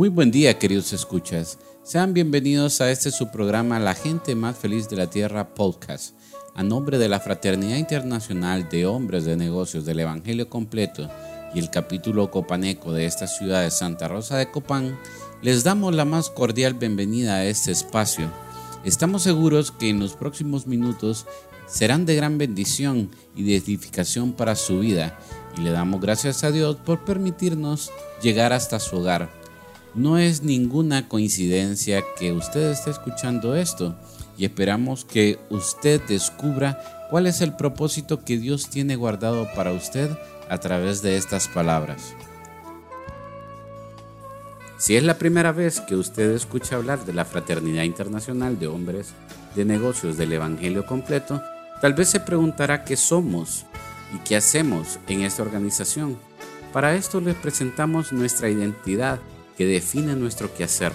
Muy buen día, queridos escuchas. Sean bienvenidos a este su programa La gente más feliz de la Tierra podcast. A nombre de la Fraternidad Internacional de Hombres de Negocios del Evangelio Completo y el capítulo copaneco de esta ciudad de Santa Rosa de Copán, les damos la más cordial bienvenida a este espacio. Estamos seguros que en los próximos minutos serán de gran bendición y de edificación para su vida y le damos gracias a Dios por permitirnos llegar hasta su hogar. No es ninguna coincidencia que usted esté escuchando esto y esperamos que usted descubra cuál es el propósito que Dios tiene guardado para usted a través de estas palabras. Si es la primera vez que usted escucha hablar de la Fraternidad Internacional de Hombres de Negocios del Evangelio Completo, tal vez se preguntará qué somos y qué hacemos en esta organización. Para esto les presentamos nuestra identidad que define nuestro quehacer.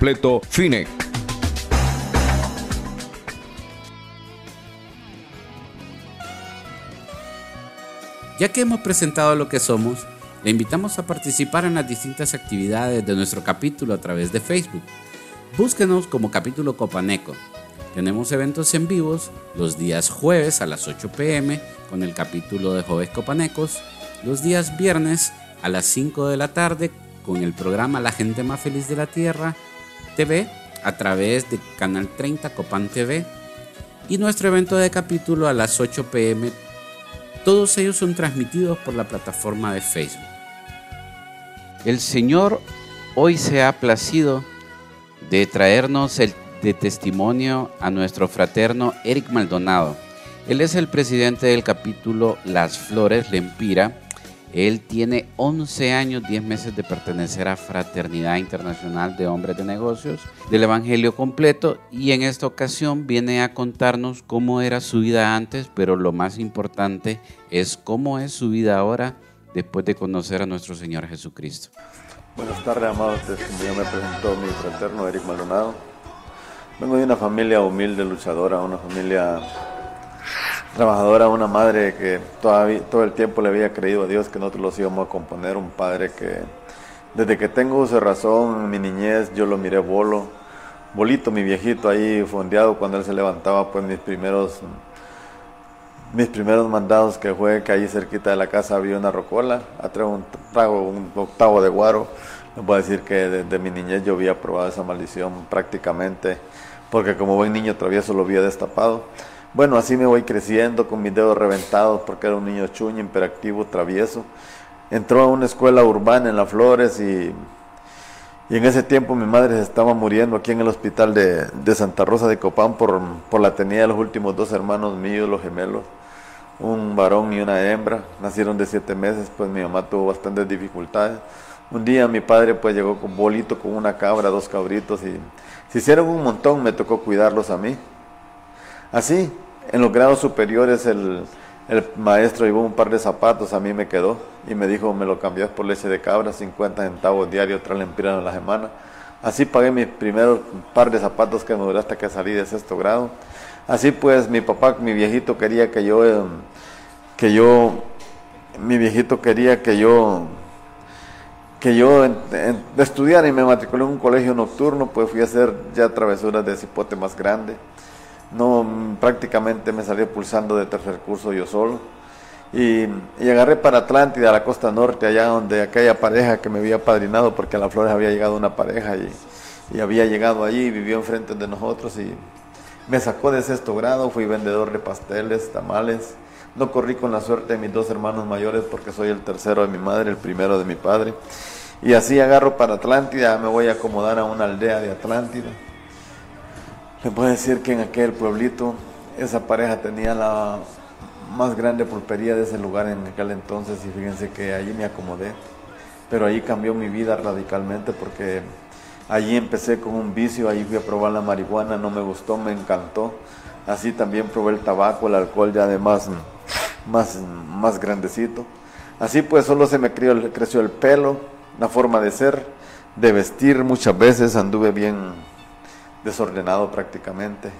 Ya que hemos presentado lo que somos, le invitamos a participar en las distintas actividades de nuestro capítulo a través de Facebook. Búsquenos como capítulo Copaneco. Tenemos eventos en vivos los días jueves a las 8 pm con el capítulo de Jóvenes Copanecos, los días viernes a las 5 de la tarde con el programa La gente más feliz de la Tierra TV a través de Canal 30 Copan TV y nuestro evento de capítulo a las 8 pm. Todos ellos son transmitidos por la plataforma de Facebook. El Señor hoy se ha placido de traernos el de testimonio a nuestro fraterno Eric Maldonado. Él es el presidente del capítulo Las Flores Lempira él tiene 11 años, 10 meses de pertenecer a Fraternidad Internacional de Hombres de Negocios del Evangelio completo y en esta ocasión viene a contarnos cómo era su vida antes, pero lo más importante es cómo es su vida ahora después de conocer a nuestro Señor Jesucristo. Buenas tardes, amados. Como ya me presentó mi fraterno Eric Maldonado. Vengo de una familia humilde, luchadora, una familia trabajadora, una madre que todavía, todo el tiempo le había creído a Dios que nosotros los íbamos a componer, un padre que desde que tengo uso razón, en mi niñez yo lo miré bolo, bolito mi viejito ahí fondeado cuando él se levantaba, pues mis primeros mis primeros mandados que fue que ahí cerquita de la casa había una rocola, atrás un trago, un octavo de guaro. Les voy a decir que desde mi niñez yo había probado esa maldición prácticamente, porque como buen niño travieso lo había destapado. Bueno, así me voy creciendo con mis dedos reventados porque era un niño chuño, imperactivo, travieso. Entró a una escuela urbana en Las Flores y, y en ese tiempo mi madre se estaba muriendo aquí en el hospital de, de Santa Rosa de Copán por, por la tenía de los últimos dos hermanos míos, los gemelos, un varón y una hembra. Nacieron de siete meses, pues mi mamá tuvo bastantes dificultades. Un día mi padre pues llegó con bolito, con una cabra, dos cabritos y se hicieron un montón, me tocó cuidarlos a mí. Así, en los grados superiores el, el maestro llevó un par de zapatos, a mí me quedó y me dijo, me lo cambias por leche de cabra, 50 centavos diario, otra lempiras a la semana. Así pagué mi primer par de zapatos que me duró hasta que salí de sexto grado. Así pues, mi papá, mi viejito quería que yo, em, que yo, mi viejito quería que yo, que yo estudiara y me matriculé en un colegio nocturno, pues fui a hacer ya travesuras de cipote más grande. No, prácticamente me salí pulsando de tercer curso yo solo. Y, agarré para Atlántida, a la costa norte, allá donde aquella pareja que me había padrinado, porque a Las Flores había llegado una pareja y, y había llegado allí, vivió enfrente de nosotros y me sacó de sexto grado, fui vendedor de pasteles, tamales. No corrí con la suerte de mis dos hermanos mayores porque soy el tercero de mi madre, el primero de mi padre. Y así agarro para Atlántida, me voy a acomodar a una aldea de Atlántida. Le puedo decir que en aquel pueblito esa pareja tenía la más grande pulpería de ese lugar en aquel entonces y fíjense que allí me acomodé. Pero allí cambió mi vida radicalmente porque allí empecé con un vicio, allí fui a probar la marihuana, no me gustó, me encantó. Así también probé el tabaco, el alcohol ya de más, más, grandecito. Así pues solo se me creció el pelo, la forma de ser, de vestir muchas veces, anduve bien desordenado prácticamente.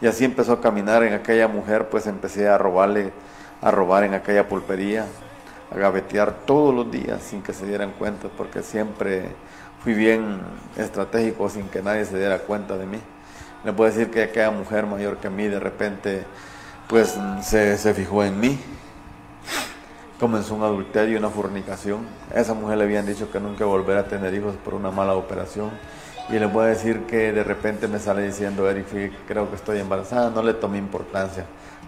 Y así empezó a caminar en aquella mujer, pues empecé a robarle, a robar en aquella pulpería, a gavetear todos los días sin que se dieran cuenta, porque siempre fui bien estratégico sin que nadie se diera cuenta de mí. Le puedo decir que aquella mujer mayor que mí de repente pues se, se fijó en mí. Comenzó un adulterio, una fornicación. A esa mujer le habían dicho que nunca volverá a tener hijos por una mala operación y le voy a decir que de repente me sale diciendo, Eric, creo que estoy embarazada, no le tomé importancia.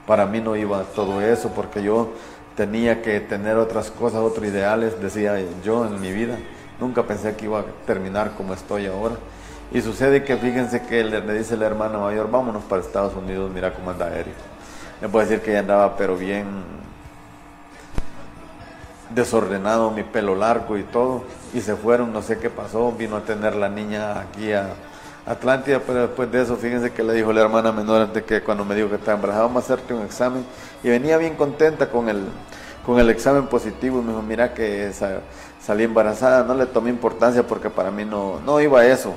Para mí no iba todo eso porque yo tenía que tener otras cosas, otros ideales, decía yo en mi vida. Nunca pensé que iba a terminar como estoy ahora. Y sucede que fíjense que le, dice el hermano mayor, vámonos para Estados Unidos, mira cómo anda Eric. Le puedo decir que ella andaba pero bien desordenado, mi pelo largo y todo, y se fueron, no sé qué pasó, vino a tener la niña aquí a Atlántida, pero después de eso, fíjense que le dijo la hermana menor antes que cuando me dijo que estaba embarazada, vamos a hacerte un examen, y venía bien contenta con el, con el examen positivo, y me dijo, mira que salí embarazada, no le tomé importancia porque para mí no, no iba a eso.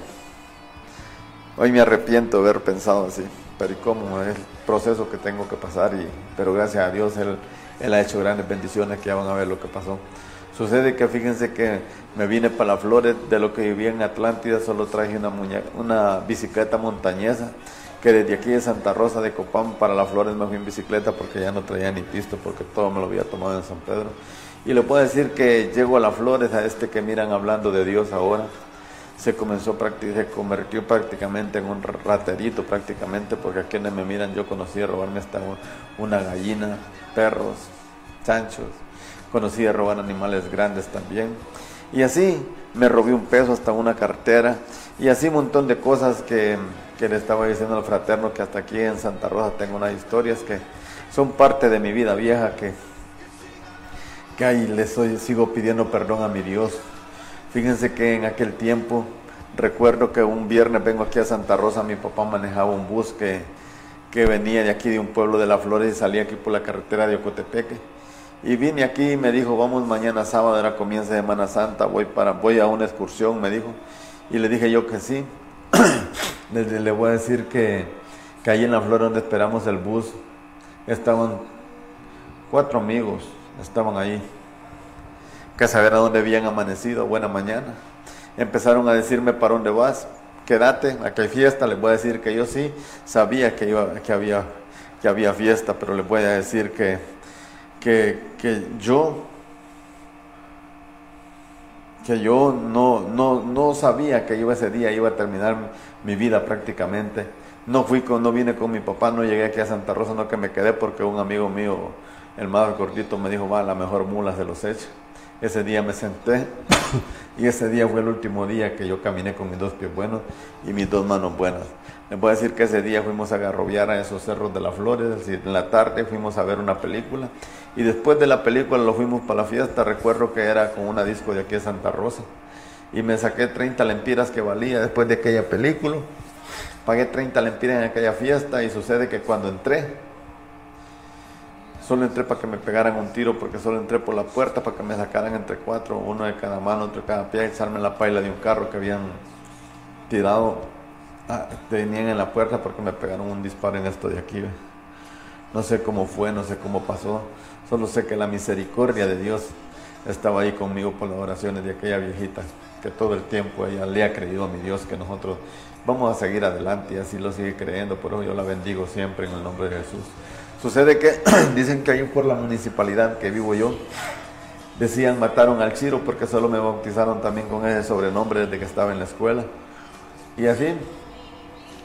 Hoy me arrepiento de haber pensado así, pero ¿y cómo? Es el proceso que tengo que pasar, y, pero gracias a Dios Él él ha hecho grandes bendiciones, que ya van a ver lo que pasó. Sucede que fíjense que me vine para las flores, de lo que vivía en Atlántida, solo traje una, una bicicleta montañesa, que desde aquí de Santa Rosa de Copán para las flores me fui en bicicleta porque ya no traía ni pisto, porque todo me lo había tomado en San Pedro. Y le puedo decir que llego a las flores, a este que miran hablando de Dios ahora, se comenzó se convirtió prácticamente en un raterito prácticamente, porque a quienes me miran yo conocí a robarme hasta una gallina, perros, chanchos, conocí a robar animales grandes también. Y así me robé un peso hasta una cartera y así un montón de cosas que, que, le estaba diciendo al fraterno que hasta aquí en Santa Rosa tengo unas historias que son parte de mi vida vieja que, que ahí le sigo pidiendo perdón a mi Dios. Fíjense que en aquel tiempo recuerdo que un viernes vengo aquí a Santa Rosa, mi papá manejaba un bus que que venía de aquí de un pueblo de La Flores y salía aquí por la carretera de Ocotepeque. Y vine aquí y me dijo, vamos mañana sábado, ahora comienza Semana Santa, voy, para, voy a una excursión, me dijo. Y le dije yo que sí. le, voy a decir que, que ahí en La Flores donde esperamos el bus, estaban cuatro amigos, estaban ahí, que saber a dónde habían amanecido, buena mañana. Empezaron a decirme, ¿para dónde vas? quédate, aquí hay fiesta, les voy a decir que yo sí sabía que, que, había, que había fiesta, pero les voy a decir que, que, yo que yo no, no, no sabía que yo ese día iba a terminar mi vida prácticamente. No fui con, no vine con mi papá, no llegué aquí a Santa Rosa, no que me quedé porque un amigo mío, el más gordito, me dijo, va, la mejor mula se los echa. Ese día me senté y ese día fue el último día que yo caminé con mis dos pies buenos y mis dos manos buenas. Les puedo decir que ese día fuimos a garrobiar a esos cerros de las flores, en la tarde fuimos a ver una película y después de la película lo fuimos para la fiesta, recuerdo que era con una disco de aquí de Santa Rosa y me saqué 30 lempiras que valía después de aquella película, pagué 30 lempiras en aquella fiesta y sucede que cuando entré Solo entré para que me pegaran un tiro porque solo entré por la puerta para que me sacaran entre cuatro, uno de cada mano, otro de cada pie, y echarme la paila de un carro que habían tirado, ah, tenían en la puerta porque me pegaron un disparo en esto de aquí. No sé cómo fue, no sé cómo pasó, solo sé que la misericordia de Dios estaba ahí conmigo por las oraciones de aquella viejita, que todo el tiempo ella le ha creído a mi Dios que nosotros vamos a seguir adelante y así lo sigue creyendo, por eso yo la bendigo siempre en el nombre de Jesús. Sucede que dicen que ahí por la municipalidad que vivo yo, decían mataron al Chiro porque solo me bautizaron también con ese sobrenombre desde que estaba en la escuela. Y así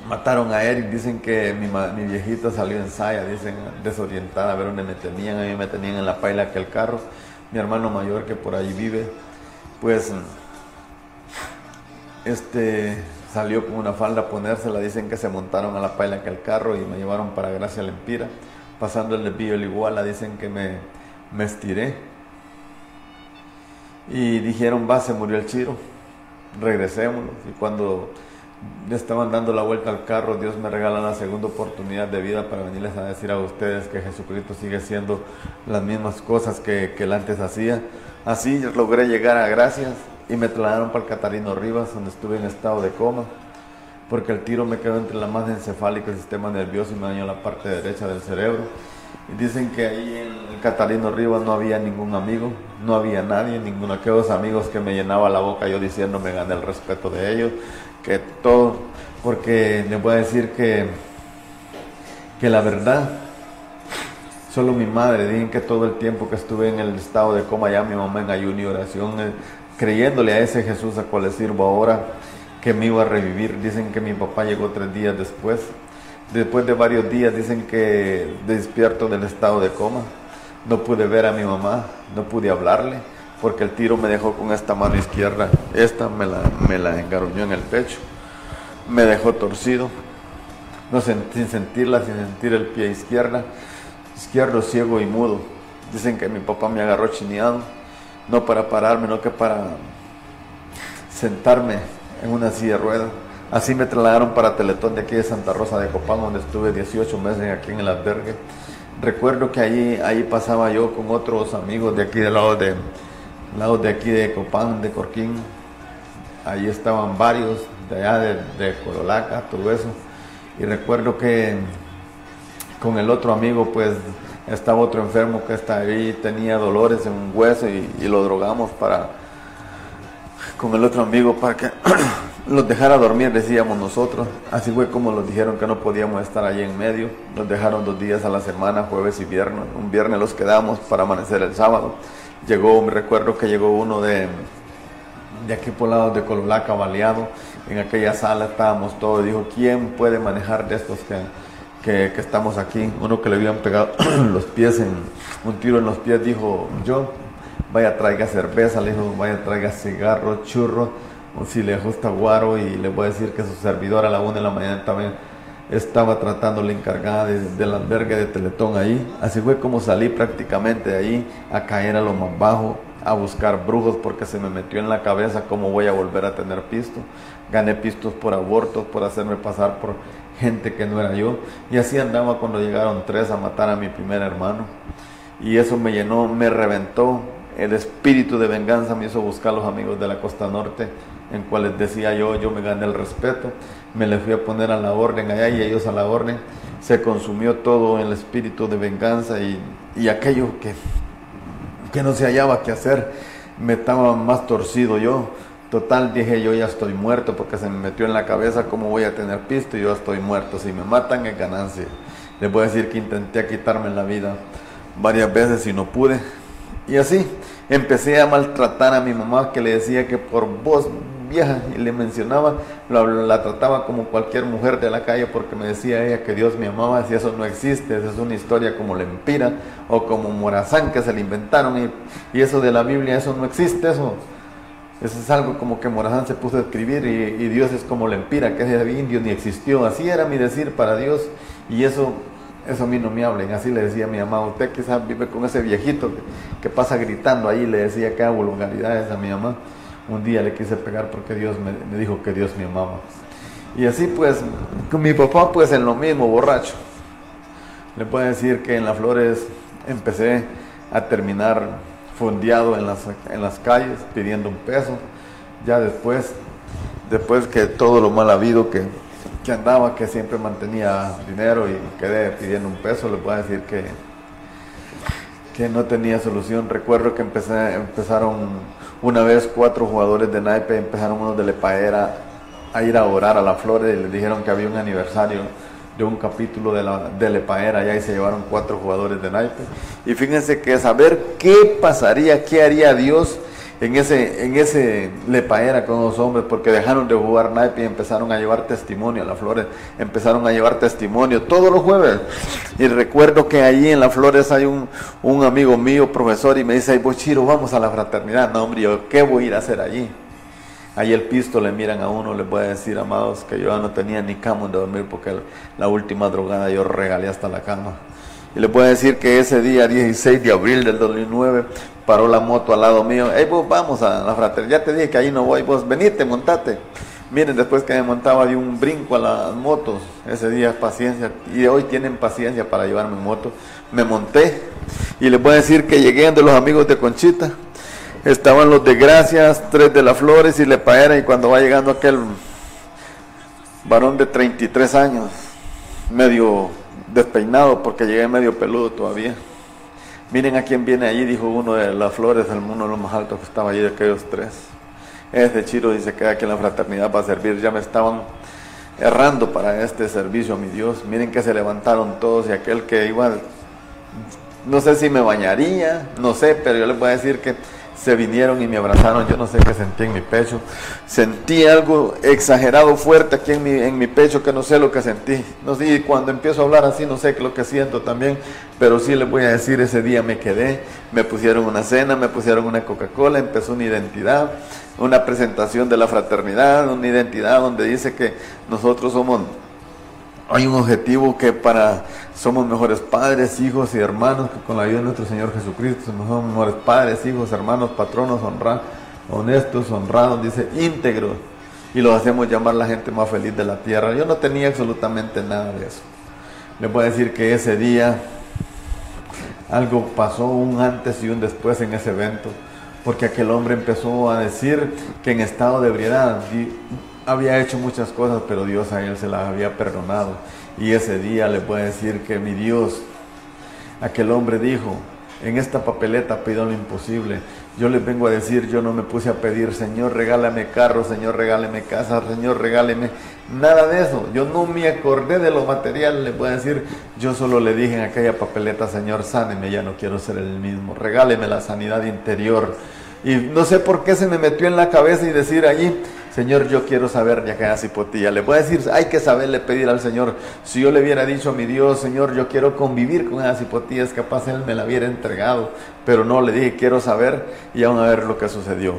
mataron a Eric, dicen que mi, mi viejita salió en saya, dicen desorientada, a ver dónde me tenían, a mí me tenían en la paila que el carro, mi hermano mayor que por ahí vive, pues este salió con una falda a ponérsela, dicen que se montaron a la paila que el carro y me llevaron para Gracia Lempira pasando el desvío el iguala, dicen que me, me estiré. Y dijeron, va, se murió el chiro, regresémonos. Y cuando estaban dando la vuelta al carro, Dios me regala la segunda oportunidad de vida para venirles a decir a ustedes que Jesucristo sigue siendo las mismas cosas que, que él antes hacía. Así logré llegar a Gracias y me trasladaron para el Catarino Rivas, donde estuve en estado de coma porque el tiro me quedó entre la masa encefálica y el sistema nervioso y me dañó la parte derecha del cerebro. Y dicen que ahí en Catalino Rivas no había ningún amigo, no había nadie, ninguno de aquellos amigos que me llenaba la boca yo diciendo me gané el respeto de ellos, que todo, porque les voy a decir que, que la verdad, solo mi madre, dicen que todo el tiempo que estuve en el estado de coma ya mi mamá en ayuno y oración, eh, creyéndole a ese Jesús a cual le sirvo ahora, que me iba a revivir. Dicen que mi papá llegó tres días después. Después de varios días dicen que despierto del estado de coma. No pude ver a mi mamá, no pude hablarle, porque el tiro me dejó con esta mano izquierda. Esta me la, me la en el pecho. Me dejó torcido, no sin sentirla, sin sentir el pie izquierda, izquierdo ciego y mudo. Dicen que mi papá me agarró chineado, no para pararme, no que para sentarme en una silla de ruedas. Así me trasladaron para Teletón de aquí de Santa Rosa de Copán, donde estuve 18 meses aquí en el albergue. Recuerdo que ahí, ahí pasaba yo con otros amigos de aquí del lado de, lado de aquí de Copán, de Corquín. Ahí estaban varios de allá de, de Corolaca, todo eso. Y recuerdo que con el otro amigo, pues estaba otro enfermo que está ahí, tenía dolores en un hueso y lo drogamos para con el otro amigo para que los dejara dormir, decíamos nosotros. Así fue como nos dijeron que no podíamos estar allí en medio. Nos dejaron dos días a la semana, jueves y viernes. Un viernes los quedamos para amanecer el sábado. Llegó, me recuerdo que llegó uno de, de aquí por lado de Cololaca, baleado. En aquella sala estábamos todos. Dijo, ¿quién puede manejar de estos que, que, que estamos aquí? Uno que le habían pegado los pies en un tiro en los pies dijo, yo vaya traiga cerveza, le dijo, vaya traiga cigarro, churro, o si le gusta guaro y le voy a decir que su servidor a la una de la mañana también estaba tratando la encargada del albergue de Teletón ahí. Así fue como salí prácticamente de ahí a caer a lo más bajo, a buscar brujos porque se me metió en la cabeza cómo voy a volver a tener pisto. Gané pistos por abortos, por hacerme pasar por gente que no era yo. Y así andaba cuando llegaron tres a matar a mi primer hermano. Y eso me llenó, me reventó, el espíritu de venganza me hizo buscar a los amigos de la costa norte, en cuales decía yo, yo me gané el respeto, me les fui a poner a la orden allá y ellos a la orden. Se consumió todo el espíritu de venganza y, y aquello que, que no se hallaba que hacer, me estaba más torcido yo. Total, dije yo ya estoy muerto porque se me metió en la cabeza cómo voy a tener pisto y yo estoy muerto. Si me matan es ganancia. Les voy a decir que intenté quitarme la vida varias veces y no pude. Y así empecé a maltratar a mi mamá que le decía que por voz vieja y le mencionaba, la, trataba como cualquier mujer de la calle porque me decía ella que Dios me amaba, si eso no existe, eso es una historia como Lempira o como Morazán que se le inventaron y, y eso de la Biblia, eso no existe, eso, eso es algo como que Morazán se puso a escribir y, y Dios es como Lempira, que es indio ni existió, así era mi decir para Dios y eso eso a mí no me hablen, así le decía a mi mamá, usted quizás vive con ese viejito que, pasa gritando ahí, le decía que hago vulgaridades a mi mamá. Un día le quise pegar porque Dios me, dijo que Dios me amaba. Y así pues, con mi papá pues en lo mismo, borracho. Le puedo decir que en las flores empecé a terminar fondeado en las, en las calles pidiendo un peso. Ya después, después que todo lo mal habido que, que andaba, que siempre mantenía dinero y quedé pidiendo un peso, le puedo decir que, que no tenía solución. Recuerdo que empezaron una vez cuatro jugadores de naipe, empezaron unos de Lepaera a ir a orar a la Flores y les dijeron que había un aniversario de un capítulo de la de Lepaera, y se llevaron cuatro jugadores de naipe. Y fíjense que saber qué pasaría, qué haría Dios en ese, en ese Lepaera con los hombres, porque dejaron de jugar naipe y empezaron a llevar testimonio a las flores, empezaron a llevar testimonio todos los jueves. Y recuerdo que allí en las flores hay un, amigo mío, profesor, y me dice, ay, Chiro, vamos a la fraternidad. No, hombre, yo, ¿qué voy a ir a hacer allí? Ahí el pisto le miran a uno, les voy a decir, amados, que yo ya no tenía ni cama de dormir porque la última drogada yo regalé hasta la cama. Y voy a decir que ese día, 16 de abril del 2009, paró la moto al lado mío. Hey, vos vamos a la fraternidad. Ya te dije que ahí no voy, vos venite, montate. Miren, después que me montaba di un brinco a las motos. Ese día paciencia. Y hoy tienen paciencia para llevarme en moto. Me monté. Y les voy a decir que llegué de los amigos de Conchita estaban los de Gracias, tres de las Flores y Lepaera, y cuando va llegando aquel varón de 33 años, medio despeinado, porque llegué medio peludo todavía. Miren a quién viene allí, dijo uno de las Flores, el uno de los más altos que estaba allí de aquellos tres. Ese Chiro dice que aquí en la fraternidad para servir, ya me estaban errando para este servicio a mi Dios. Miren que se levantaron todos y aquel que iba, no sé si me bañaría, no sé, pero yo les voy a decir que se vinieron y me abrazaron, yo no sé qué sentí en mi pecho, sentí algo exagerado fuerte aquí en mi, en mi pecho que no sé lo que sentí, no sé, y cuando empiezo a hablar así no sé qué lo que siento también, pero sí les voy a decir, ese día me quedé, me pusieron una cena, me pusieron una Coca-Cola, empezó una identidad, una presentación de la fraternidad, una identidad donde dice que nosotros somos hay un objetivo que para somos mejores padres, hijos y hermanos, que con la ayuda de nuestro Señor Jesucristo somos mejores padres, hijos, hermanos, patronos, honrados, honestos, honrados, dice íntegros, y los hacemos llamar la gente más feliz de la tierra. Yo no tenía absolutamente nada de eso. Les a decir que ese día algo pasó, un antes y un después en ese evento, porque aquel hombre empezó a decir que en estado de ebriedad había hecho muchas cosas, pero Dios a él se las había perdonado. Y ese día le puedo decir que mi Dios, aquel hombre dijo, en esta papeleta pido lo imposible. Yo les vengo a decir, yo no me puse a pedir, Señor, regálame carro, Señor, regáleme casa, Señor, regáleme nada de eso. Yo no me acordé de lo material, le voy a decir, yo solo le dije en aquella papeleta, Señor, sáneme, ya no quiero ser el mismo, regáleme la sanidad interior. Y no sé por qué se me metió en la cabeza y decir allí, Señor, yo quiero saber ya que hace hipotía. Le voy a decir, hay que saberle pedir al Señor. Si yo le hubiera dicho a mi Dios, Señor, yo quiero convivir con esas hipotías, capaz Él me la hubiera entregado. Pero no, le dije, quiero saber y aún a ver lo que sucedió.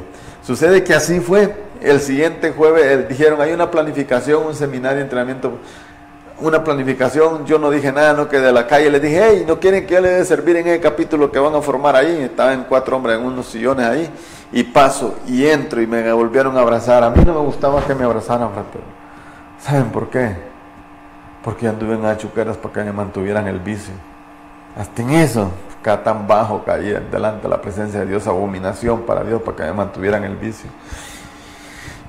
Sucede que así fue. El siguiente jueves eh, dijeron, hay una planificación, un seminario, entrenamiento una planificación, yo no dije nada, no que de la calle le dije, hey, ¿no quieren que yo le dé servir en el capítulo que van a formar ahí? Estaban cuatro hombres en unos sillones ahí, y paso, y entro, y me volvieron a abrazar. A mí no me gustaba que me abrazaran, pero ¿saben por qué? Porque anduve en achuqueras para que me mantuvieran el vicio. Hasta en eso, acá tan bajo caía delante de la presencia de Dios, abominación para Dios, para que me mantuvieran el vicio.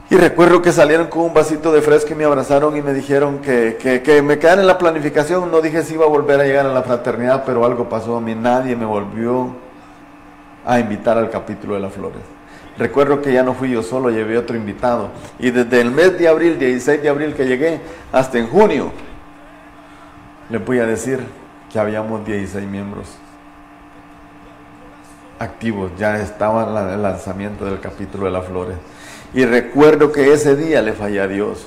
Y recuerdo que salieron con un vasito de fresco y me abrazaron y me dijeron que, que, me quedaran en la planificación. No dije si iba a volver a llegar a la fraternidad, pero algo pasó a mí. Nadie me volvió a invitar al capítulo de las flores. Recuerdo que ya no fui yo solo, llevé otro invitado. Y desde el mes de abril, 16 de abril que llegué, hasta en junio, les voy a decir que habíamos 16 miembros activos. Ya estaba el lanzamiento del capítulo de las flores. Y recuerdo que ese día le fallé a Dios.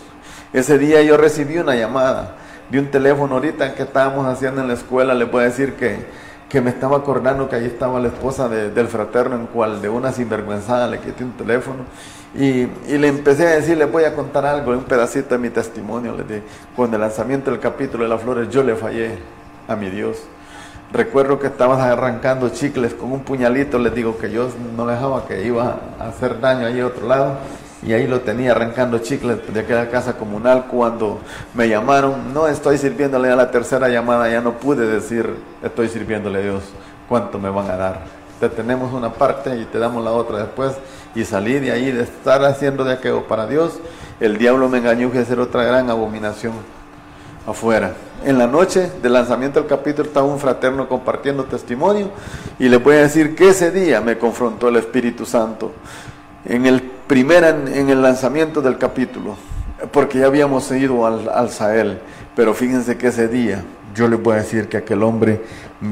Ese día yo recibí una llamada de un teléfono ahorita que estábamos haciendo en la escuela. Le puedo decir que, que me estaba acordando que ahí estaba la esposa del fraterno en cual de una sinvergüenzada le quité un teléfono. Y, y, le empecé a decir, le voy a contar algo, un pedacito de mi testimonio. Le dije, con el lanzamiento del capítulo de las flores yo le fallé a mi Dios. Recuerdo que estabas arrancando chicles con un puñalito, les digo que yo no dejaba que iba a hacer daño ahí a otro lado y ahí lo tenía arrancando chicles de aquella casa comunal cuando me llamaron, no estoy sirviéndole a la tercera llamada, ya no pude decir estoy sirviéndole a Dios, ¿cuánto me van a dar? Te tenemos una parte y te damos la otra después. Y salí de ahí, de estar haciendo de aquello para Dios, el diablo me engañó que hacer otra gran abominación afuera. En la noche del lanzamiento del capítulo estaba un fraterno compartiendo testimonio y le voy a decir que ese día me confrontó el Espíritu Santo en el primer en el lanzamiento del capítulo, porque ya habíamos ido al, al Sahel, pero fíjense que ese día yo le voy a decir que aquel hombre,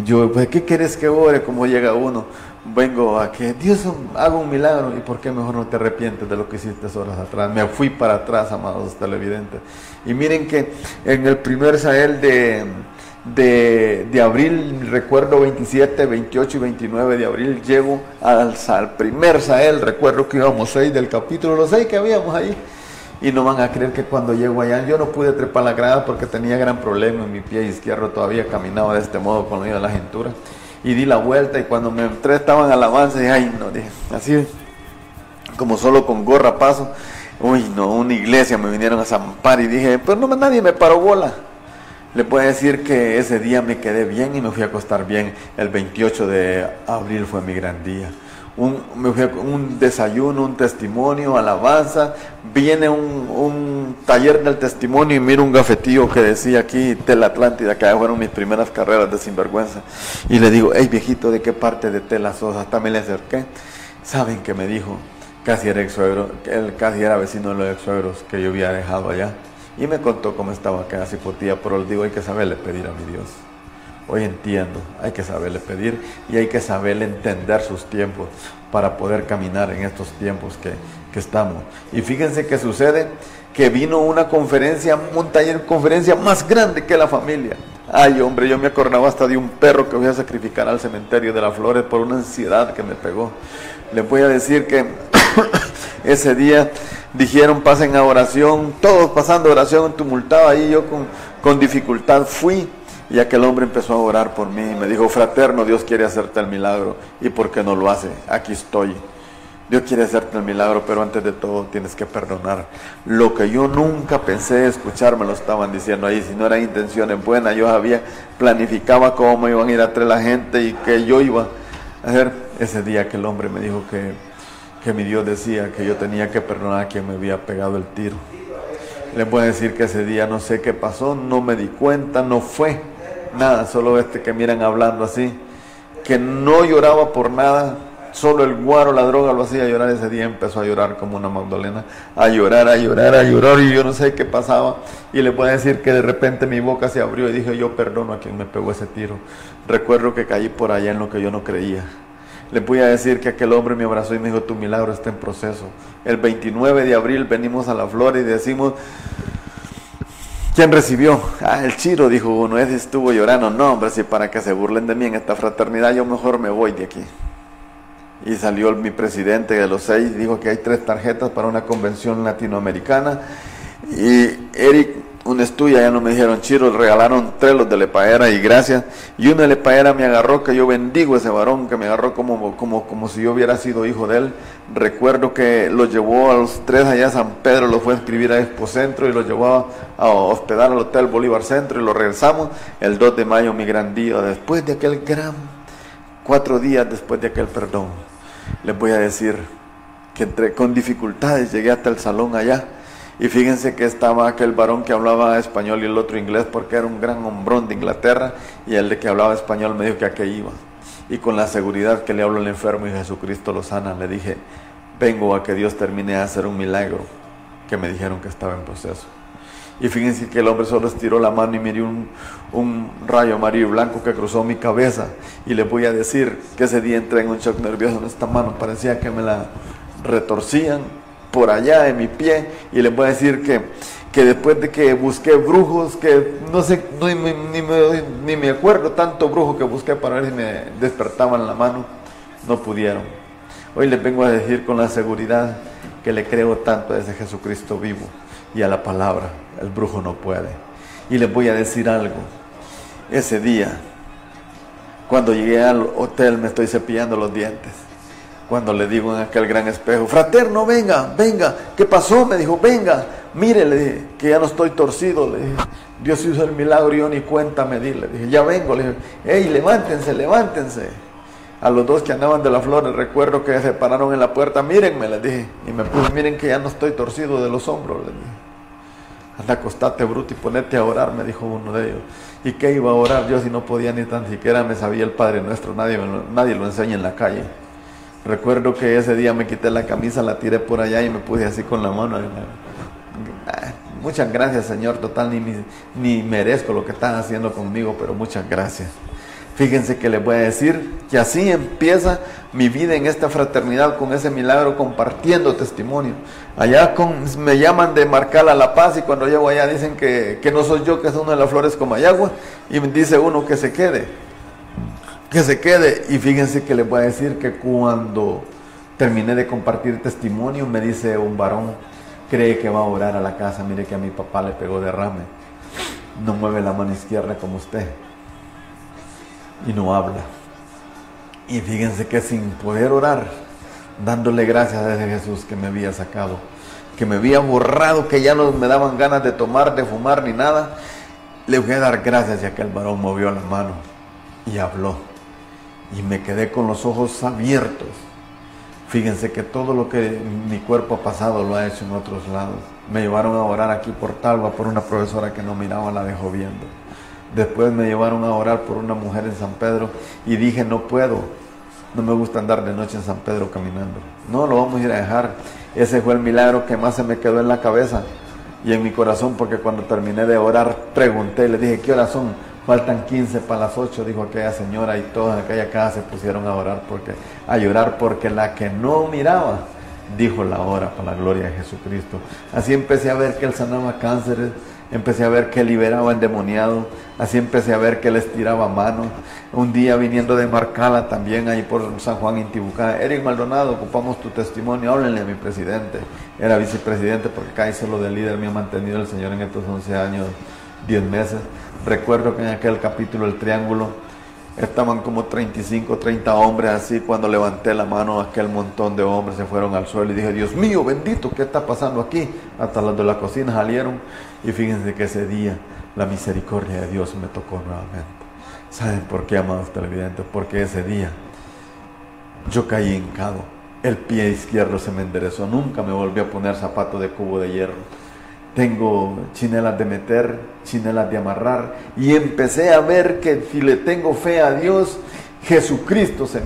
yo, pues, ¿qué quieres que ore? Como llega uno, vengo a que Dios haga un milagro y por qué mejor no te arrepientes de lo que hiciste horas atrás. Me fui para atrás, amados televidentes. Y miren que en el primer Sahel de, de, abril, recuerdo 27, 28 y 29 de abril, llego al, al primer Sahel, recuerdo que íbamos 6 del capítulo, los 6 que habíamos ahí. Y no van a creer que cuando llego allá, yo no pude trepar la grada porque tenía gran problema en mi pie izquierdo, todavía caminaba de este modo con la cintura. Y di la vuelta y cuando me entré estaban alabanza y ay no, dije, así como solo con gorra paso. Uy, no, una iglesia me vinieron a zampar y dije, pues no, nadie me paró bola. Le puedo decir que ese día me quedé bien y me fui a acostar bien. El 28 de abril fue mi gran día. Un, un desayuno, un testimonio, alabanza. Viene un, un, taller del testimonio y miro un gafetillo que decía aquí Tel Atlántida, que fueron mis primeras carreras de sinvergüenza. Y le digo, hey viejito, ¿de qué parte de Tela sos? Hasta me le acerqué. ¿Saben qué me dijo? Casi era ex él casi era vecino de los ex que yo había dejado allá. Y me contó cómo estaba acá cipotía, pero le digo, hay que saberle pedir a mi Dios. Hoy entiendo, hay que saberle pedir y hay que saberle entender sus tiempos para poder caminar en estos tiempos que, que estamos. Y fíjense que sucede que vino una conferencia, un taller, conferencia más grande que la familia. Ay, hombre, yo me acordaba hasta de un perro que voy a sacrificar al cementerio de las flores por una ansiedad que me pegó. Le voy a decir que ese día dijeron pasen a oración, todos pasando oración tumultado ahí, yo con, con dificultad fui y aquel hombre empezó a orar por mí y me dijo, fraterno, Dios quiere hacerte el milagro y ¿por qué no lo hace? Aquí estoy. Dios quiere hacerte el milagro, pero antes de todo tienes que perdonar. Lo que yo nunca pensé escuchar me lo estaban diciendo ahí. Si no eran intenciones buenas, yo había planificaba cómo me iban a ir a traer la gente y que yo iba a hacer. Ese día que el hombre me dijo que que mi Dios decía que yo tenía que perdonar a quien me había pegado el tiro. Les voy a decir que ese día no sé qué pasó, no me di cuenta, no fue nada, solo este que miran hablando así, que no lloraba por nada, solo el guaro, la droga lo hacía llorar ese día, empezó a llorar como una Magdalena, a llorar, a llorar, a llorar, y yo no sé qué pasaba, y le a decir que de repente mi boca se abrió y dije, yo perdono a quien me pegó ese tiro. Recuerdo que caí por allá en lo que yo no creía le voy a decir que aquel hombre me abrazó y me dijo, tu milagro está en proceso. El 29 de abril venimos a la flor y decimos, ¿quién recibió? Ah, el chiro, dijo uno, ese estuvo llorando. No, hombre, si para que se burlen de mí en esta fraternidad, yo mejor me voy de aquí. Y salió mi presidente de los seis, dijo que hay tres tarjetas para una convención latinoamericana. Y Eric una estudia, ya no me dijeron chiro, regalaron tres los de Lepaera y gracias. Y uno de Lepaera me agarró, que yo bendigo ese varón, que me agarró como, como, como si yo hubiera sido hijo de él. Recuerdo que los llevó a los tres allá a San Pedro, los fue a escribir a Expo Centro y los llevó a, hospedar al Hotel Bolívar Centro y lo regresamos el 2 de mayo, mi gran día, después de aquel gran, cuatro días después de aquel perdón. Les voy a decir que entre, con dificultades llegué hasta el salón allá y fíjense que estaba aquel varón que hablaba español y el otro inglés porque era un gran hombrón de Inglaterra y el de que hablaba español me dijo que a qué iba. Y con la seguridad que le hablo al enfermo y Jesucristo lo sana, le dije, vengo a que Dios termine de hacer un milagro que me dijeron que estaba en proceso. Y fíjense que el hombre solo estiró la mano y miró un, un rayo amarillo y blanco que cruzó mi cabeza. Y le voy a decir que ese día entré en un shock nervioso en esta mano, parecía que me la retorcían por allá en mi pie y les voy a decir que, que después de que busqué brujos, que no sé, ni, me, ni me acuerdo tanto brujo que busqué para ver si me despertaban la mano, no pudieron. Hoy les vengo a decir con la seguridad que le creo tanto a ese Jesucristo vivo y a la palabra, el brujo no puede. Y les voy a decir algo, ese día, cuando llegué al hotel me estoy cepillando los dientes cuando le digo en aquel gran espejo, fraterno, venga, venga, ¿qué pasó? Me dijo, venga, mire, le dije, que ya no estoy torcido, le dije, Dios hizo el milagro y yo ni cuenta me di, le dije, ya vengo, le dije, hey, levántense, levántense. A los dos que andaban de la flores, recuerdo que se pararon en la puerta, mírenme, les dije. Y me puse, miren que ya no estoy torcido de los hombros, les dije. Anda, acostate, bruto, y ponete a orar, me dijo uno de ellos. ¿Y qué iba a orar yo si no podía ni tan siquiera me sabía el Padre Nuestro? Nadie, nadie lo enseña en la calle. Recuerdo que ese día me quité la camisa, la tiré por allá y me puse así con la mano. Ah, muchas gracias, Señor. Total, ni, ni merezco lo que están haciendo conmigo, pero muchas gracias. Fíjense que les voy a decir que así empieza mi vida en esta fraternidad con ese milagro compartiendo testimonio. Allá me llaman de Marcala La Paz y cuando llego allá dicen que, que no soy yo, que es uno de las flores como Ayagua y me dice uno que se quede, que se quede. Y fíjense que les voy a decir que cuando terminé de compartir testimonio me dice un varón, cree que va a orar a la casa, mire que a mi papá le pegó derrame, no mueve la mano izquierda como usted y no habla. Y fíjense que sin poder orar, dándole gracias a ese Jesús que me había sacado, que me había borrado, que ya no me daban ganas de tomar, de fumar ni nada, le voy a dar gracias ya que el varón movió la mano y habló. Y me quedé con los ojos abiertos. Fíjense que todo lo que mi cuerpo ha pasado lo ha hecho en otros lados. Me llevaron a orar aquí por Talba por una profesora que no miraba, la dejó viendo. Después me llevaron a orar por una mujer en San Pedro y dije, no puedo, no me gusta andar de noche en San Pedro caminando. No, lo vamos a ir a dejar. Ese fue el milagro que más se me quedó en la cabeza y en mi corazón, porque cuando terminé de orar, pregunté, le dije, ¿qué horas son? Faltan 15 para las 8, dijo aquella señora, y todas en aquella casa se pusieron a orar, porque, a llorar, porque la que no miraba, dijo la hora para la gloria de Jesucristo. Así empecé a ver que él sanaba cánceres, empecé a ver que liberaba endemoniado, así empecé a ver que él estiraba manos. Un día viniendo de Marcala también ahí por San Juan Intibucá, Eric Maldonado, ocupamos tu testimonio, háblenle a mi presidente. Era vicepresidente porque acá solo de líder me ha mantenido el Señor en estos 11 años, 10 meses. Recuerdo que en aquel capítulo El Triángulo Estaban como 35, 30 hombres así. Cuando levanté la mano, aquel montón de hombres se fueron al suelo y dije, Dios mío, bendito, ¿qué está pasando aquí? Hasta los de la cocina salieron. Y fíjense que ese día la misericordia de Dios me tocó nuevamente. ¿Saben por qué, amados televidentes? Porque ese día yo caí hincado. El pie izquierdo se me enderezó. Nunca me volví a poner zapato de cubo de hierro tengo chinelas de meter, chinelas de amarrar, y empecé a ver que si le tengo fe a Dios, Jesucristo se,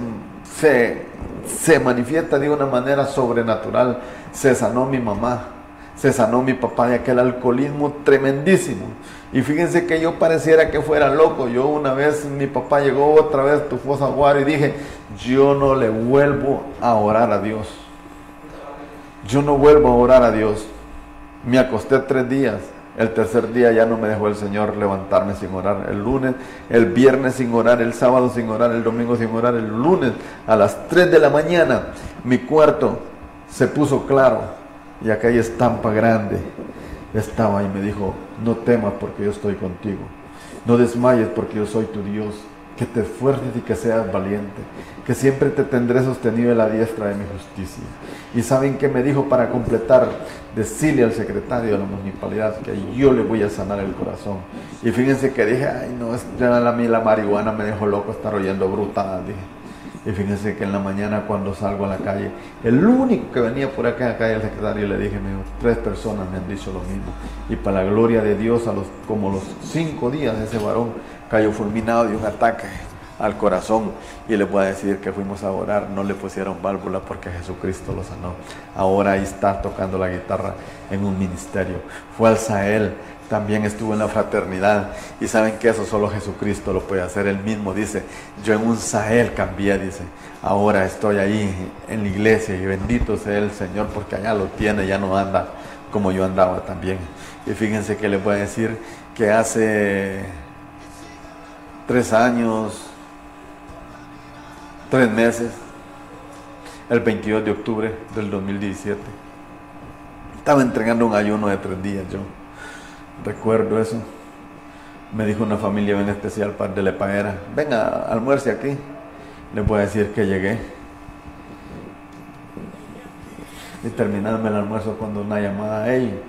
se, manifiesta de una manera sobrenatural. Se sanó mi mamá, se sanó mi papá de aquel alcoholismo tremendísimo. Y fíjense que yo pareciera que fuera loco. Yo una vez, mi papá llegó otra vez tu fosa y dije, yo no le vuelvo a orar a Dios. Yo no vuelvo a orar a Dios. Me acosté tres días. El tercer día ya no me dejó el Señor levantarme sin orar. El lunes, el viernes sin orar, el sábado sin orar, el domingo sin orar, el lunes a las 3 de la mañana mi cuarto se puso claro y aquella estampa grande estaba y me dijo, no temas porque yo estoy contigo. No desmayes porque yo soy tu Dios que te esfuerces y que seas valiente, que siempre te tendré sostenido en la diestra de mi justicia. Y saben que me dijo para completar, decirle al secretario de la municipalidad que yo le voy a sanar el corazón. Y fíjense que dije, ay no, ya a mí la marihuana me dejó loco estar oyendo brutadas, dije. Y fíjense que en la mañana cuando salgo a la calle, el único que venía por acá en la calle, el secretario, le dije, me tres personas me han dicho lo mismo. Y para la gloria de Dios, a los, como los cinco días, ese varón cayó fulminado de un ataque al corazón y le voy a decir que fuimos a orar, no le pusieron válvula porque Jesucristo lo sanó. Ahora ahí está tocando la guitarra en un ministerio. Fue al Sahel, también estuvo en la fraternidad y saben que eso solo Jesucristo lo puede hacer. Él mismo dice, yo en un Sahel cambié, dice, ahora estoy ahí en la iglesia y bendito sea el Señor porque allá lo tiene, ya no anda como yo andaba también. Y fíjense que les voy a decir que hace tres años, tres meses, el 22 de octubre del 2017. Estaba entregando un ayuno de tres días yo. Recuerdo eso. Me dijo una familia bien especial, par de Lepaera, venga, almuerce aquí. Le voy a decir que llegué. Y terminarme el almuerzo cuando una llamada, hey,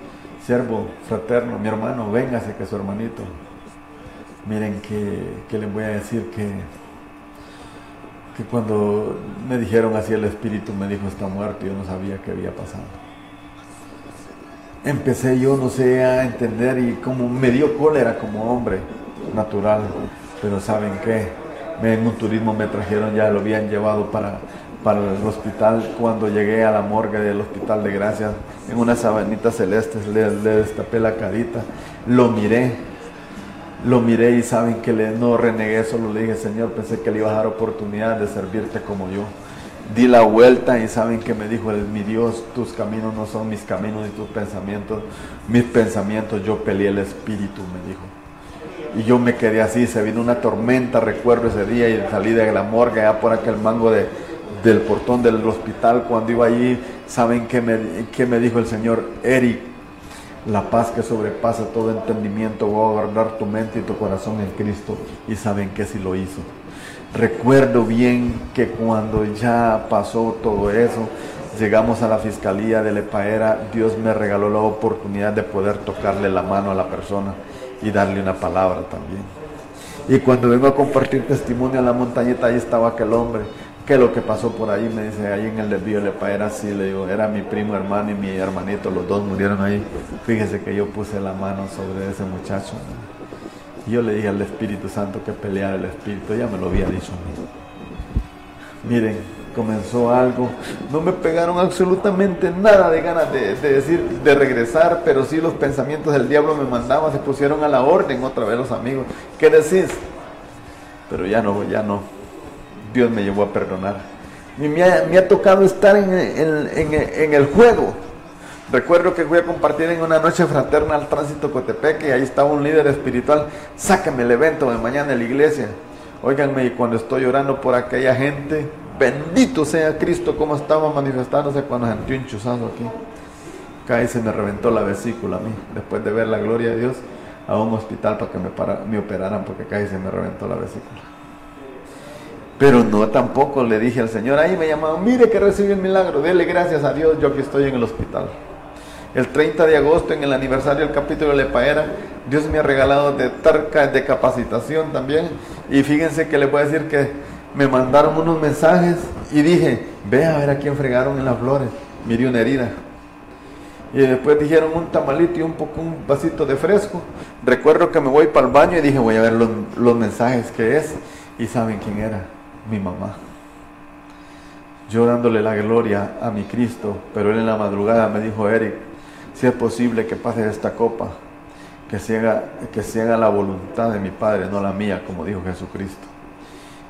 siervo fraterno, mi hermano, véngase que su hermanito Miren que, les voy a decir que que cuando me dijeron así el espíritu me dijo está muerto, yo no sabía qué había pasado. Empecé yo, no sé, a entender y como me dio cólera como hombre natural, pero ¿saben qué? En un turismo me trajeron, ya lo habían llevado para, para el hospital. Cuando llegué a la morgue del Hospital de Gracias, en una sabanita celeste, le, le destapé la carita, lo miré lo miré y saben que le, no renegué, solo le dije, Señor, pensé que le iba a dar oportunidad de servirte como yo. Di la vuelta y saben que me dijo, mi Dios, tus caminos no son mis caminos y tus pensamientos, mis pensamientos, yo peleé el espíritu, me dijo. Y yo me quedé así, se vino una tormenta, recuerdo ese día y salí de la morgue, allá por aquel mango de, del portón del hospital, cuando iba allí, ¿saben qué me, qué me dijo el Señor? Eric, la paz que sobrepasa todo entendimiento va a guardar tu mente y tu corazón en Cristo. Y saben que si lo hizo. Recuerdo bien que cuando ya pasó todo eso, llegamos a la fiscalía de Lepaera, Dios me regaló la oportunidad de poder tocarle la mano a la persona y darle una palabra también. Y cuando vengo a compartir testimonio a la montañita, ahí estaba aquel hombre que lo que pasó por ahí, me dice, ahí en el desvío de Lepa era así, le digo, era mi primo hermano y mi hermanito, los dos murieron ahí. Fíjese que yo puse la mano sobre ese muchacho. Y yo le dije al Espíritu Santo que peleara el Espíritu, ya me lo había dicho a mí. Miren, comenzó algo, no me pegaron absolutamente nada de ganas de, de, decir, de regresar, pero sí los pensamientos del diablo me mandaban, se pusieron a la orden otra vez los amigos. ¿Qué decís? Pero ya no, ya no Dios me llevó a perdonar. Y me ha, tocado estar en, el juego. Recuerdo que fui a compartir en una noche fraterna al tránsito Cotepec y ahí estaba un líder espiritual. Sáqueme el evento de mañana en la iglesia. Óiganme, y cuando estoy orando por aquella gente, bendito sea Cristo, como estaba manifestándose cuando sentí un chuzazo aquí. Caí se me reventó la vesícula a mí, después de ver la gloria de Dios a un hospital para que me, operaran, porque caí se me reventó la vesícula. Pero no tampoco le dije al Señor, ahí me llamaron, mire que recibí el milagro, dele gracias a Dios, yo aquí estoy en el hospital. El 30 de agosto, en el aniversario del capítulo de Lepaera, Dios me ha regalado de tarca de capacitación también. Y fíjense que les voy a decir que me mandaron unos mensajes y dije, ve a ver a quién fregaron en las flores. Miré una herida. Y después dijeron un tamalito y un poco un vasito de fresco. Recuerdo que me voy para el baño y dije, voy a ver los, los mensajes que es. Y saben quién era mi mamá. Yo dándole la gloria a mi Cristo, pero él en la madrugada me dijo, Eric, si es posible que pase esta copa, que se, haga, que la voluntad de mi Padre, no la mía, como dijo Jesucristo.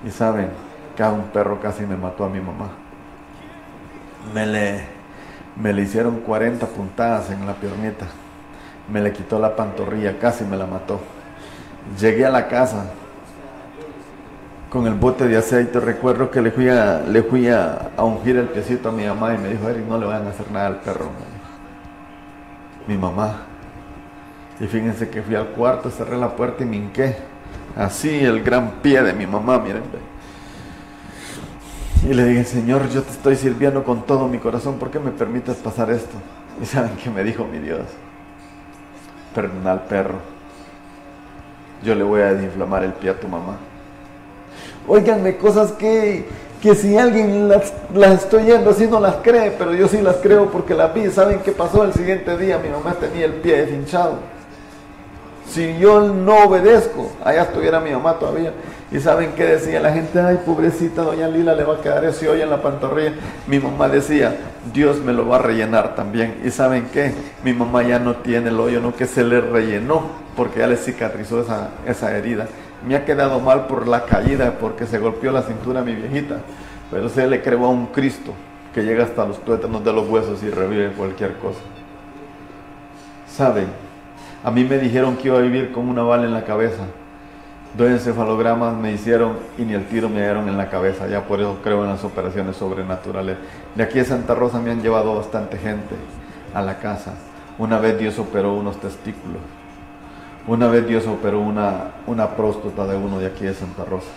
Y saben, que un perro casi me mató a mi mamá. Me le, me le hicieron 40 puntadas en la piernita. Me le quitó la pantorrilla, casi me la mató. Llegué a la casa, con el bote de aceite. Recuerdo que le fui a, le fui a, ungir el piecito a mi mamá y me dijo, Eric, no le van a hacer nada al perro. Mi mamá. Y fíjense que fui al cuarto, cerré la puerta y me hinqué. Así el gran pie de mi mamá, miren. Y le dije, Señor, yo te estoy sirviendo con todo mi corazón, ¿por qué me permites pasar esto? Y saben que me dijo mi Dios, perdona al perro. Yo le voy a desinflamar el pie a tu mamá. Óiganme, cosas que, que si alguien las, las, estoy yendo así no las cree, pero yo sí las creo porque las vi. ¿Saben qué pasó el siguiente día? Mi mamá tenía el pie deshinchado. Si yo no obedezco, allá estuviera mi mamá todavía. Y saben qué decía la gente, ay pobrecita doña Lila le va a quedar ese hoy en la pantorrilla. Mi mamá decía, Dios me lo va a rellenar también. Y saben qué, mi mamá ya no tiene el hoyo, no que se le rellenó, porque ya le cicatrizó esa, esa herida me ha quedado mal por la caída, porque se golpeó la cintura a mi viejita, pero se le creó a un Cristo que llega hasta los tuétanos de los huesos y revive cualquier cosa. ¿Saben? A mí me dijeron que iba a vivir con una bala en la cabeza. Dos encefalogramas me hicieron y ni el tiro me dieron en la cabeza. Ya por eso creo en las operaciones sobrenaturales. De aquí a Santa Rosa me han llevado bastante gente a la casa. Una vez Dios operó unos testículos. Una vez Dios operó una, una próstata de uno de aquí de Santa Rosa.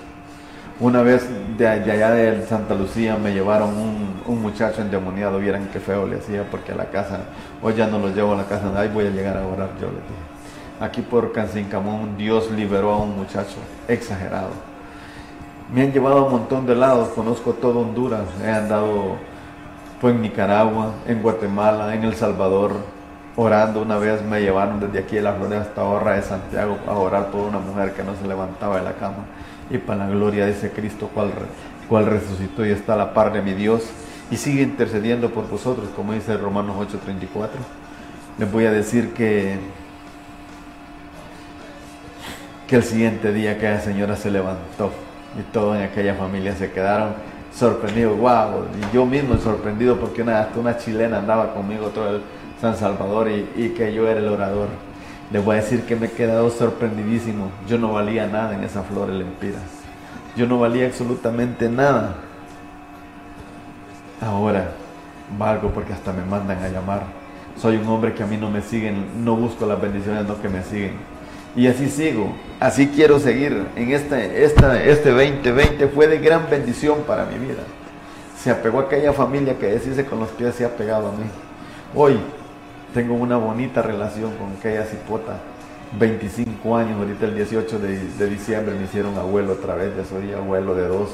Una vez de, allá de Santa Lucía me llevaron un, un, muchacho endemoniado, vieran qué feo le hacía, porque a la casa, hoy ya no lo llevo a la casa, ahí voy a llegar a orar, yo le dije. Aquí por Cancincamón Dios liberó a un muchacho exagerado. Me han llevado a un montón de lados, conozco todo Honduras, he andado fue en Nicaragua, en Guatemala, en El Salvador, orando. Una vez me llevaron desde aquí de la Florida hasta de Santiago a orar por una mujer que no se levantaba de la cama. Y para la gloria de ese Cristo cual, resucitó y está a la par de mi Dios y sigue intercediendo por vosotros, como dice Romanos 8:34. Les voy a decir que, que el siguiente día aquella señora se levantó y todos en aquella familia se quedaron sorprendidos, wow, y yo mismo sorprendido porque una, una chilena andaba conmigo todo el San Salvador y, que yo era el orador. Les voy a decir que me he quedado sorprendidísimo. Yo no valía nada en esa flor de lempiras. Yo no valía absolutamente nada. Ahora valgo porque hasta me mandan a llamar. Soy un hombre que a mí no me siguen, no busco las bendiciones, no que me siguen. Y así sigo, así quiero seguir. En este, esta, este 2020 fue de gran bendición para mi vida. Se apegó a aquella familia que decirse con los pies se ha pegado a mí. Hoy tengo una bonita relación con aquella cipota. 25 años, ahorita el 18 de, diciembre me hicieron abuelo otra vez, ya soy abuelo de dos.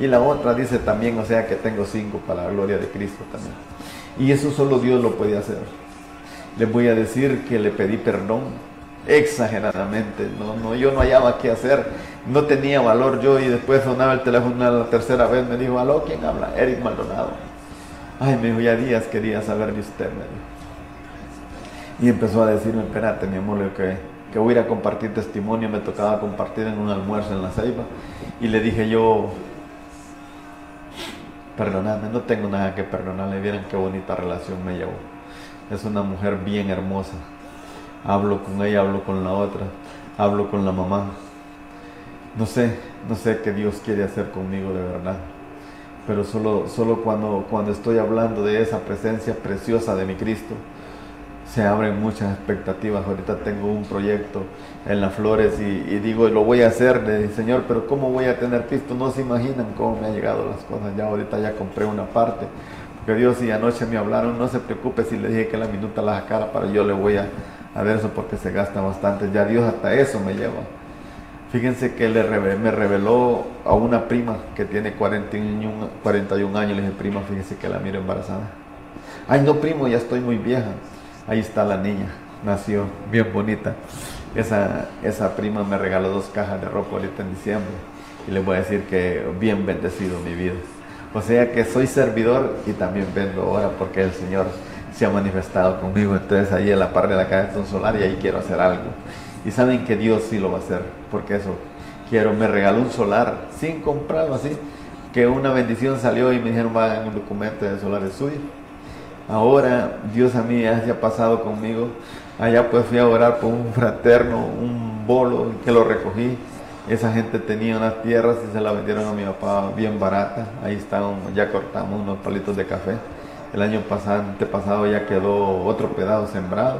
Y la otra dice también, o sea que tengo cinco para la gloria de Cristo también. Y eso solo Dios lo puede hacer. Les voy a decir que le pedí perdón exageradamente. No, no, yo no hallaba qué hacer. No tenía valor yo y después sonaba el teléfono la tercera vez. Me dijo, aló, ¿quién habla? Eric Maldonado. Ay, me dijo, ya días quería saber de usted. Me dijo. Y empezó a decirme, espérate, mi amor, que, que voy a ir a compartir testimonio. Me tocaba compartir en un almuerzo en la ceiba. Y le dije yo, perdonadme, no tengo nada que perdonarle, vieran qué bonita relación me llevó. Es una mujer bien hermosa. Hablo con ella, hablo con la otra, hablo con la mamá. No sé, no sé qué Dios quiere hacer conmigo de verdad. Pero solo, solo cuando, cuando estoy hablando de esa presencia preciosa de mi Cristo, se abren muchas expectativas. Ahorita tengo un proyecto en las flores y, digo, lo voy a hacer, le Señor, pero ¿cómo voy a tener Cristo? No se imaginan cómo me han llegado las cosas. Ya ahorita ya compré una parte. Porque Dios y anoche me hablaron, no se preocupe si le dije que la minuta la sacara para yo le voy a, a ver eso porque se gasta bastante. Ya Dios hasta eso me lleva. Fíjense que le me reveló a una prima que tiene 41, 41 años. Le dije, prima, fíjense que la miro embarazada. Ay, no, primo, ya estoy muy vieja. Ahí está la niña, nació bien bonita. Esa, esa prima me regaló dos cajas de ropa ahorita en diciembre y les voy a decir que bien bendecido mi vida. O sea que soy servidor y también vendo ahora porque el Señor se ha manifestado conmigo. Entonces ahí en la parte de la caja está un solar y ahí quiero hacer algo. Y saben que Dios sí lo va a hacer, porque eso quiero, me regaló un solar sin comprarlo así, que una bendición salió y me dijeron, va un documento de solar es suyo Ahora Dios a mí ya se ha pasado conmigo. Allá pues fui a orar por un fraterno, un bolo que lo recogí. Esa gente tenía unas tierras y se las vendieron a mi papá bien barata. Ahí están, ya cortamos unos palitos de café. El año pasado, ya quedó otro pedazo sembrado.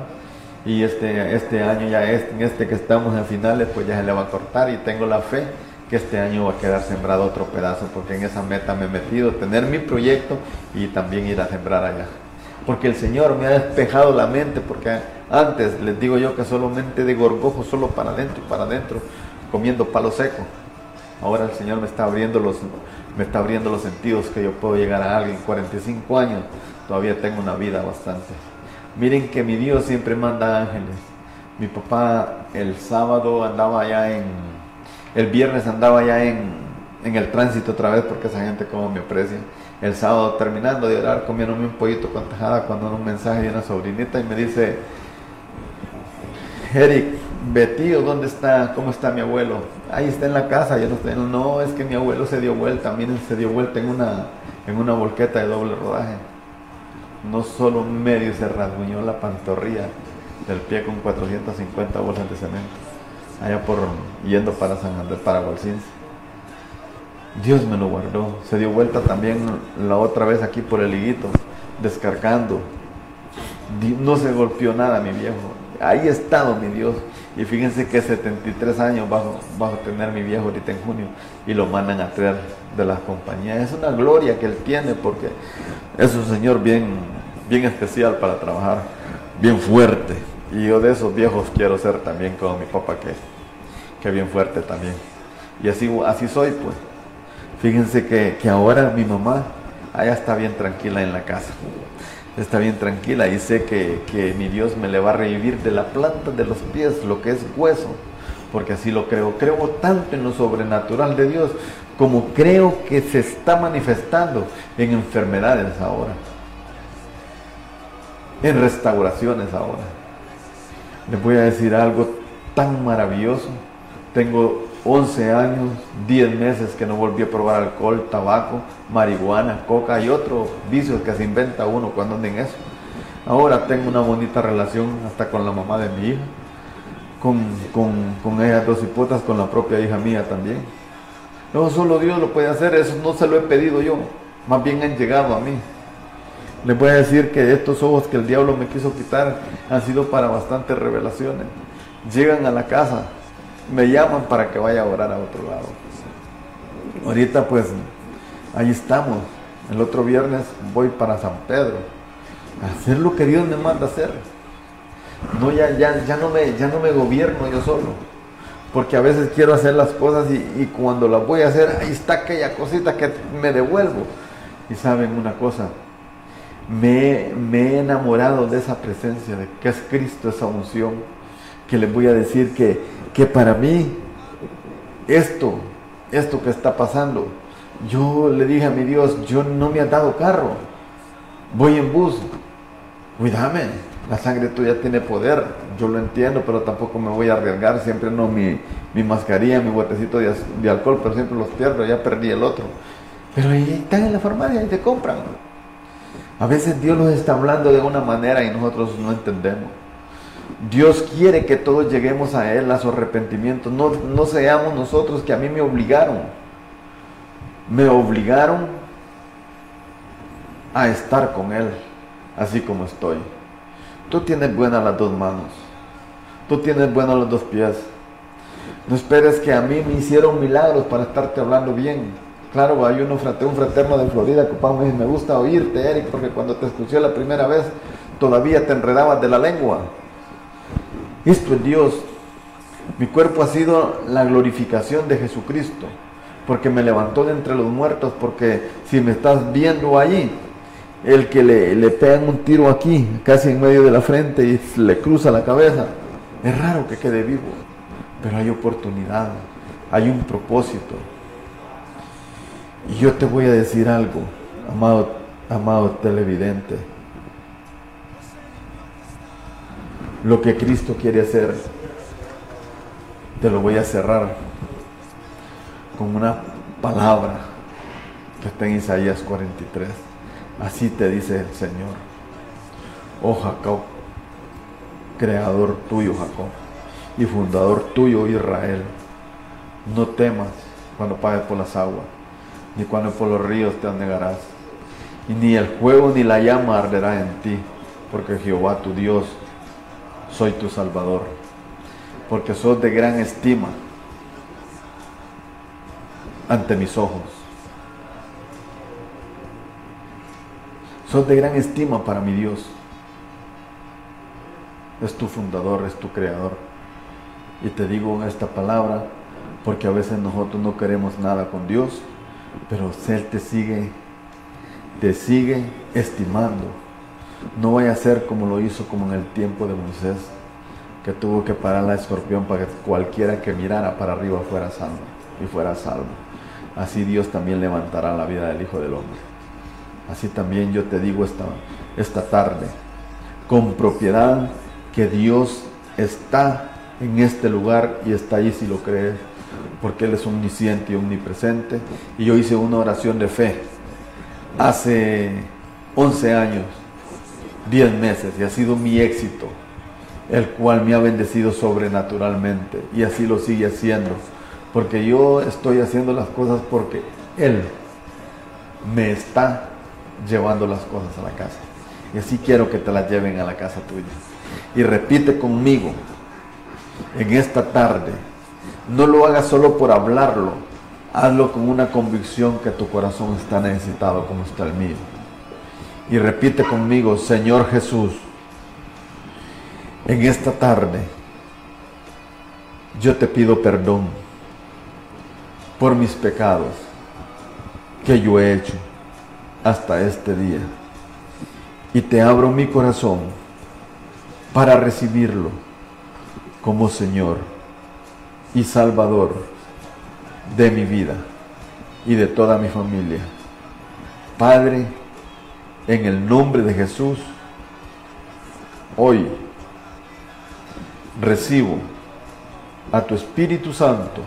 Y este, este año ya este, en este que estamos en finales pues ya se le va a cortar y tengo la fe que este año va a quedar sembrado otro pedazo porque en esa meta me he metido, tener mi proyecto y también ir a sembrar allá porque el Señor me ha despejado la mente, porque antes les digo yo que solamente de gorgojo, solo para adentro y para adentro, comiendo palo seco. Ahora el Señor me está abriendo los, me está abriendo los sentidos que yo puedo llegar a alguien. 45 años, todavía tengo una vida bastante. Miren que mi Dios siempre manda ángeles. Mi papá el sábado andaba allá en, el viernes andaba allá en, en el tránsito otra vez porque esa gente como me aprecia el sábado terminando de orar, comiéndome un pollito con tajada cuando un mensaje de una sobrinita y me dice, Eric, Betío, ¿dónde está? ¿Cómo está mi abuelo? Ahí está en la casa, yo no estoy. No, es que mi abuelo se dio vuelta, miren, se dio vuelta en una, en una volqueta de doble rodaje. No solo medio se rasguñó la pantorrilla del pie con 450 bolsas de cemento, allá por yendo para San Andrés, para Bolsins. Dios me lo guardó. Se dio vuelta también la otra vez aquí por el higuito, descargando. No se golpeó nada, mi viejo. Ahí ha estado mi Dios. Y fíjense que 73 años bajo, bajo tener mi viejo ahorita en junio y lo mandan a traer de las compañías. Es una gloria que él tiene porque es un señor bien, bien especial para trabajar, bien fuerte. Y yo de esos viejos quiero ser también como mi papá que, que bien fuerte también. Y así, así soy pues. Fíjense que, que ahora mi mamá allá está bien tranquila en la casa. Está bien tranquila y sé que, que mi Dios me le va a revivir de la planta de los pies lo que es hueso, porque así lo creo. Creo tanto en lo sobrenatural de Dios como creo que se está manifestando en enfermedades ahora, en restauraciones ahora. Les voy a decir algo tan maravilloso. Tengo 11 años, 10 meses que no volví a probar alcohol, tabaco, marihuana, coca y otros vicios que se inventa uno cuando anda en eso. Ahora tengo una bonita relación hasta con la mamá de mi hija, con, con, ellas dos hipotas, con la propia hija mía también. No, solo Dios lo puede hacer, eso no se lo he pedido yo, más bien han llegado a mí. Les voy a decir que estos ojos que el diablo me quiso quitar han sido para bastantes revelaciones. Llegan a la casa, me llaman para que vaya a orar a otro lado. Ahorita pues ahí estamos. El otro viernes voy para San Pedro a hacer lo que Dios me manda hacer. No, ya, ya, ya, no, me, ya no me gobierno yo solo. Porque a veces quiero hacer las cosas y, cuando las voy a hacer, ahí está aquella cosita que me devuelvo. Y saben una cosa, me, me he enamorado de esa presencia, de que es Cristo, esa unción, que les voy a decir que que para mí esto, esto que está pasando, yo le dije a mi Dios, yo no me ha dado carro, voy en bus, cuídame, la sangre tuya tiene poder, yo lo entiendo, pero tampoco me voy a arriesgar, siempre no mi, mi mascarilla, mi botecito de, de, alcohol, pero siempre los pierdo, ya perdí el otro. Pero ahí están en la farmacia y te compran. A veces Dios nos está hablando de una manera y nosotros no entendemos. Dios quiere que todos lleguemos a Él, a su arrepentimiento. No, no seamos nosotros que a mí me obligaron. Me obligaron a estar con Él, así como estoy. Tú tienes buenas las dos manos. Tú tienes buenos los dos pies. No esperes que a mí me hicieron milagros para estarte hablando bien. Claro, hay uno, un fraterno de Florida que me dice, me gusta oírte, Eric, porque cuando te escuché la primera vez todavía te enredabas de la lengua. Esto es Dios. Mi cuerpo ha sido la glorificación de Jesucristo, porque me levantó de entre los muertos, porque si me estás viendo allí, el que le, le pegan un tiro aquí, casi en medio de la frente y le cruza la cabeza, es raro que quede vivo, pero hay oportunidad, hay un propósito. Y yo te voy a decir algo, amado, amado televidente. Lo que Cristo quiere hacer, te lo voy a cerrar con una palabra que está en Isaías 43. Así te dice el Señor. Oh Jacob, creador tuyo Jacob y fundador tuyo Israel, no temas cuando pagues por las aguas, ni cuando por los ríos te anegarás, y ni el fuego ni la llama arderá en ti, porque Jehová tu Dios soy tu Salvador, porque sos de gran estima ante mis ojos. Sos de gran estima para mi Dios. Es tu fundador, es tu creador. Y te digo esta palabra porque a veces nosotros no queremos nada con Dios, pero Él te sigue, te sigue estimando no vaya a ser como lo hizo como en el tiempo de Moisés, que tuvo que parar la escorpión para que cualquiera que mirara para arriba fuera salvo y fuera salvo. Así Dios también levantará la vida del Hijo del Hombre. Así también yo te digo esta, esta tarde, con propiedad, que Dios está en este lugar y está ahí si lo crees, porque Él es omnisciente y omnipresente. Y yo hice una oración de fe hace 11 años 10 meses y ha sido mi éxito, el cual me ha bendecido sobrenaturalmente y así lo sigue haciendo, porque yo estoy haciendo las cosas porque Él me está llevando las cosas a la casa. Y así quiero que te las lleven a la casa tuya. Y repite conmigo en esta tarde, no lo hagas solo por hablarlo, hazlo con una convicción que tu corazón está necesitado como está el mío y repite conmigo, Señor Jesús, en esta tarde yo te pido perdón por mis pecados que yo he hecho hasta este día. Y te abro mi corazón para recibirlo como Señor y Salvador de mi vida y de toda mi familia. Padre, en el nombre de Jesús, hoy recibo a tu Espíritu Santo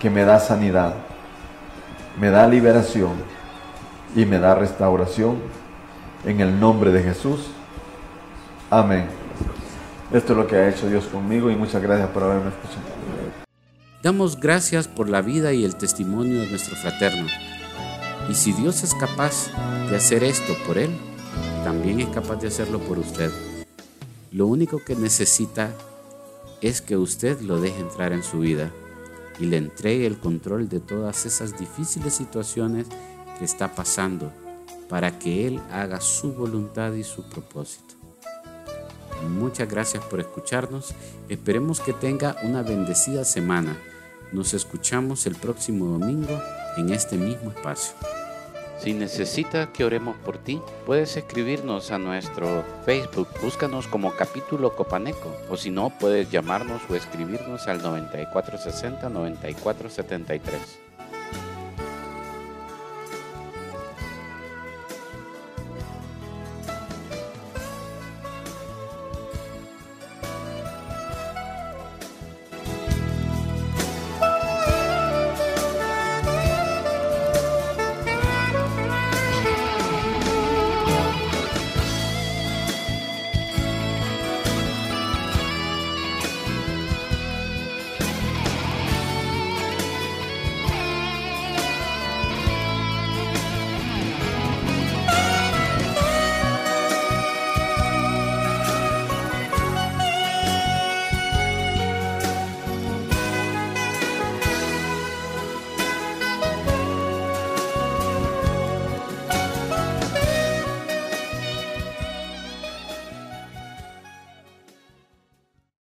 que me da sanidad, me da liberación y me da restauración en el nombre de Jesús. Amén. Esto es lo que ha hecho Dios conmigo y muchas gracias por haberme escuchado. Damos gracias por la vida y el testimonio de nuestro fraterno. Y si Dios es capaz de hacer esto por él, también es capaz de hacerlo por usted. Lo único que necesita es que usted lo deje entrar en su vida y le entregue el control de todas esas difíciles situaciones que está pasando para que Él haga su voluntad y su propósito. Muchas gracias por escucharnos. Esperemos que tenga una bendecida semana. Nos escuchamos el próximo domingo en este mismo espacio. Si necesita que oremos por ti, puedes escribirnos a nuestro Facebook, búscanos como capítulo Copaneco, o si no, puedes llamarnos o escribirnos al 9460-9473.